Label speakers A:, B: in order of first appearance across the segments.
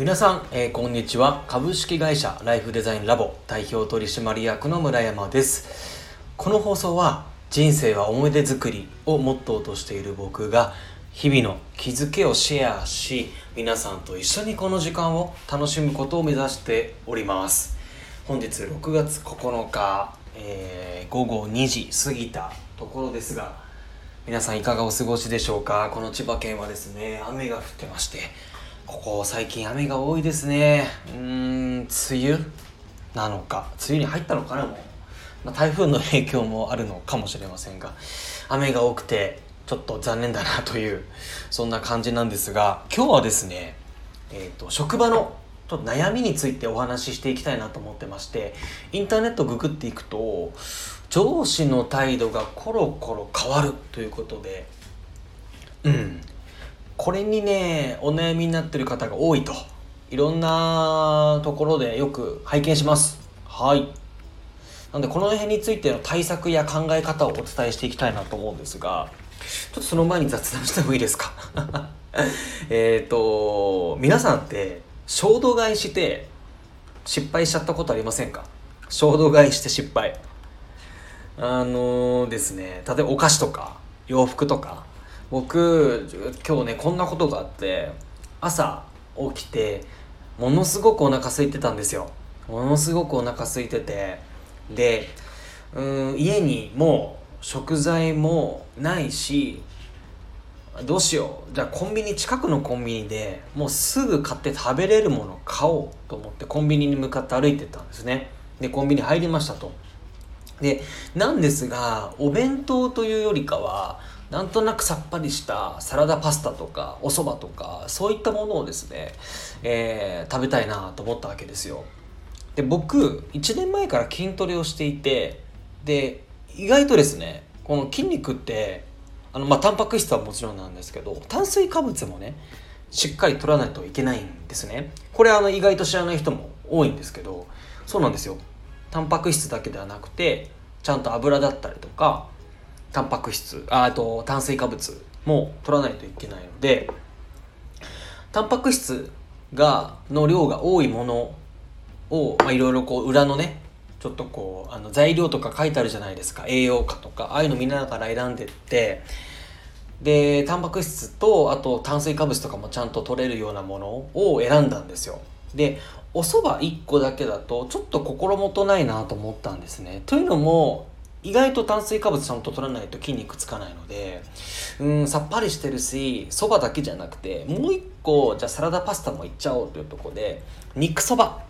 A: 皆さん、えー、こんにちは。株式会社ライフデザインラボ代表取締役の村山です。この放送は人生は思い出作りをモットーとしている僕が日々の気づけをシェアし皆さんと一緒にこの時間を楽しむことを目指しております。本日6月9日、えー、午後2時過ぎたところですが皆さんいかがお過ごしでしょうか？この千葉県はですね雨が降ってましてここ最近雨が多いですね。うーん梅雨なのか。梅雨に入ったのかなもう、まあ、台風の影響もあるのかもしれませんが雨が多くてちょっと残念だなというそんな感じなんですが今日はですね、えーと、職場のちょっと悩みについてお話ししていきたいなと思ってましてインターネットググっていくと上司の態度がコロコロ変わるということでうん。これにねお悩みになってる方が多いと。いろんなところでよく拝見します。はい。なんでこの辺についての対策や考え方をお伝えしていきたいなと思うんですがちょっとその前に雑談してもいいですか？えっと皆さんって衝動買いして失敗しちゃったことありませんか？衝動買いして失敗。あのー、ですね例えばお菓子とか洋服とか僕今日ねこんなことがあって朝起きてものすごくお腹空いてたんですよ。ものすごくお腹空いてて。でうん家にもう食材もないしどうしよう。じゃあコンビニ近くのコンビニでもうすぐ買って食べれるもの買おうと思ってコンビニに向かって歩いてったんですね。でコンビニ入りましたと。でなんですがお弁当というよりかはなんとなくさっぱりしたサラダパスタとかお蕎麦とかそういったものをですね、えー、食べたいなと思ったわけですよ。で僕1年前から筋トレをしていてで意外とですねこの筋肉ってあのまあタンパク質はもちろんなんですけど炭水化物もねしっかり取らないといけないんですね。これあの意外と知らない人も多いんですけどそうなんですよ。タンパク質だけではなくてちゃんと油だったりとかタンパク質ああと炭水化物も取らないといけないのでタンパク質がの量が多いものをいろいろこう裏のねちょっとこうあの材料とか書いてあるじゃないですか。栄養価とかああいうの見ながら選んでってでタンパク質とあと炭水化物とかもちゃんと取れるようなものを選んだんですよ。でお蕎麦1個だけだとちょっと心もとないなと思ったんですね。というのも意外と炭水化物ちゃんと取らないと筋肉つかないのでうんさっぱりしてるしそばだけじゃなくてもう1個じゃあサラダパスタもいっちゃおうというとこで肉そば。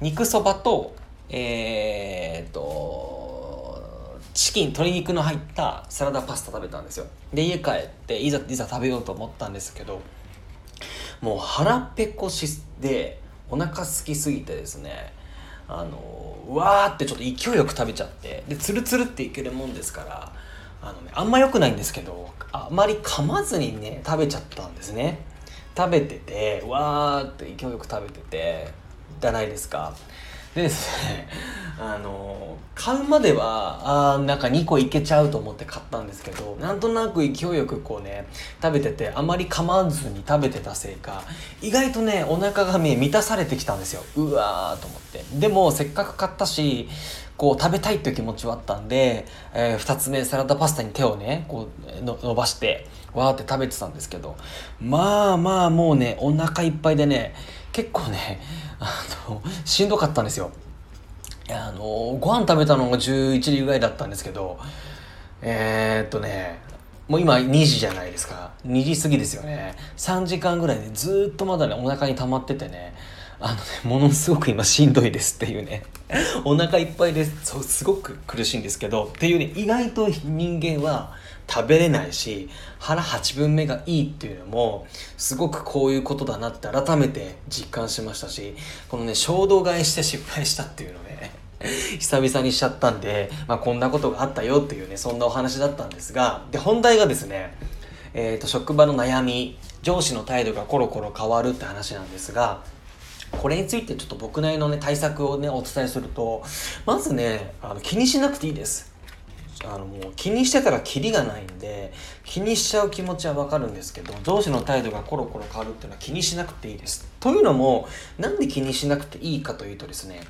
A: 肉そばとえー、っとチキン鶏肉の入ったサラダパスタ食べたんですよ。で家帰っていざいざ食べようと思ったんですけどもう腹ペコしでお腹空きすぎてですねあのうわーってちょっと勢いよく食べちゃってでツルツルっていけるもんですからあの、ね、あんま良くないんですけどあまり噛まずにね食べちゃったんですね。食べててわーって勢いよく食べててじゃないですか。でですねあの買うまではあなんか2個いけちゃうと思って買ったんですけどなんとなく勢いよくこうね食べててあまり噛まずに食べてたせいか意外とねお腹がね満たされてきたんですよ。うわーと思って。でもせっかく買ったしこう食べたいっていう気持ちはあったんで、えー、2つ目サラダパスタに手をねこうの伸ばしてわーって食べてたんですけどまあまあもうねお腹いっぱいでね結構ねあのしんどかったんですよ。あのご飯食べたのが11時ぐらいだったんですけどえー、っとねもう今2時じゃないですか。2時過ぎですよね。3時間ぐらいでずっとまだねお腹に溜まっててねあのねものすごく今しんどいですっていうね。お腹いっぱいです。そうすごく苦しいんですけどっていうね意外と人間は食べれないし腹8分目がいいっていうのもすごくこういうことだなって改めて実感しましたしこのね衝動買いして失敗したっていうのね 久々にしちゃったんで、まあ、こんなことがあったよっていうねそんなお話だったんですがで本題がですね、えーと、職場の悩み上司の態度がコロコロ変わるって話なんですがこれについてちょっと僕なりのね対策をねお伝えするとまずねあの気にしなくていいです。あのもう気にしてたらキリがないんで気にしちゃう気持ちはわかるんですけど上司の態度がコロコロ変わるっていうのは気にしなくていいです。というのもなんで気にしなくていいかというとですね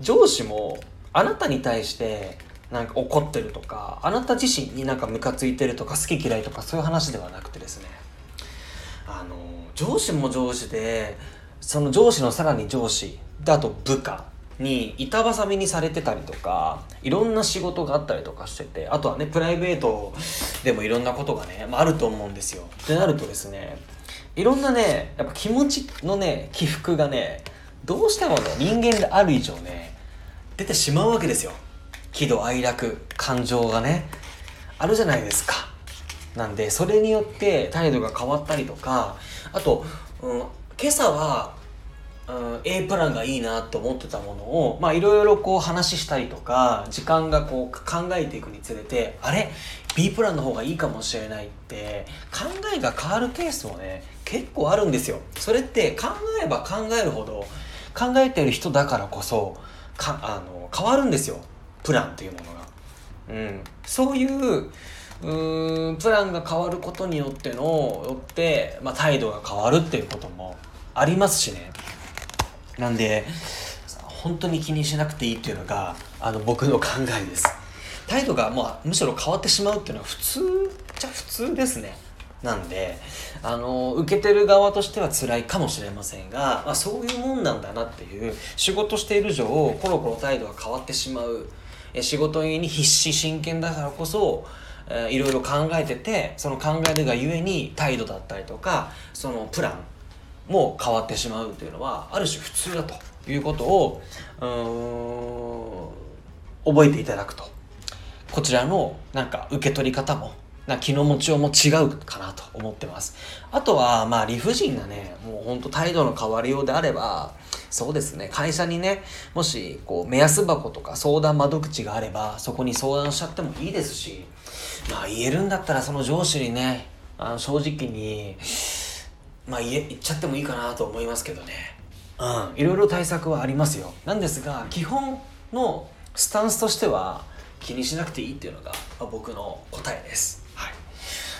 A: 上司もあなたに対してなんか怒ってるとかあなた自身になんかムカついてるとか好き嫌いとかそういう話ではなくてですねあの上司も上司でその上司のさらに上司であと部下に板挟みにされてたりとかいろんな仕事があったりとかしててあとはねプライベートでもいろんなことがね、まあ、あると思うんですよ。ってなるとですねいろんなねやっぱ気持ちのね起伏がねどうしてもね人間である以上ね出てしまうわけですよ。喜怒哀楽感情がねあるじゃないですか。なんでそれによって態度が変わったりとかあと、うん、今朝はうん、A プランがいいなと思ってたものをまあいろいろこう話したりとか時間がこう考えていくにつれてあれ？B プランの方がいいかもしれないって考えが変わるケースもね結構あるんですよ。それって考えば考えるほど考えてる人だからこそかあの変わるんですよ。プランっていうものが、うん、そういううんプランが変わることによってのよって、まあ、態度が変わるっていうこともありますしね。なんで本当に気にしなくていいっていうのがあの僕の考えです。態度が、まあ、むしろ変わってしまうっていうのは普通じゃ普通ですね。なんであの受けてる側としては辛いかもしれませんが、まあ、そういうもんなんだなっていう仕事している以上コロコロ態度が変わってしまう。え仕事に必死真剣だからこそいろいろ考えててその考えるがゆえに態度だったりとかそのプランもう変わってしまうというのはある種普通だということをうん覚えていただくと。こちらのなんか受け取り方もな気の持ちようも違うかなと思ってます。あとはまあ理不尽なねもうほんと態度の変わりようであればそうですね会社にねもしこう目安箱とか相談窓口があればそこに相談しちゃってもいいですしまあ言えるんだったらその上司にねあの正直にまあ言え言っちゃってもいいかなと思いますけどね。うん。いろいろ対策はありますよ。なんですが基本のスタンスとしては気にしなくていいっていうのが、まあ、僕の答えです、はい、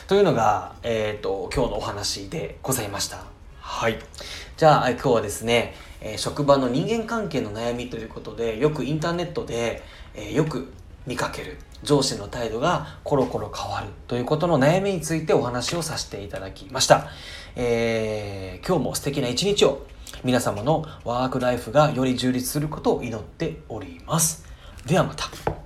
A: というのが、えーと、今日のお話でございました。はい。じゃあ今日はですね、えー、職場の人間関係の悩みということでよくインターネットで、えー、よく見かける上司の態度がコロコロ変わるということの悩みについてお話をさせていただきました。えー、今日も素敵な一日を皆様のワークライフがより充実することを祈っております。ではまた。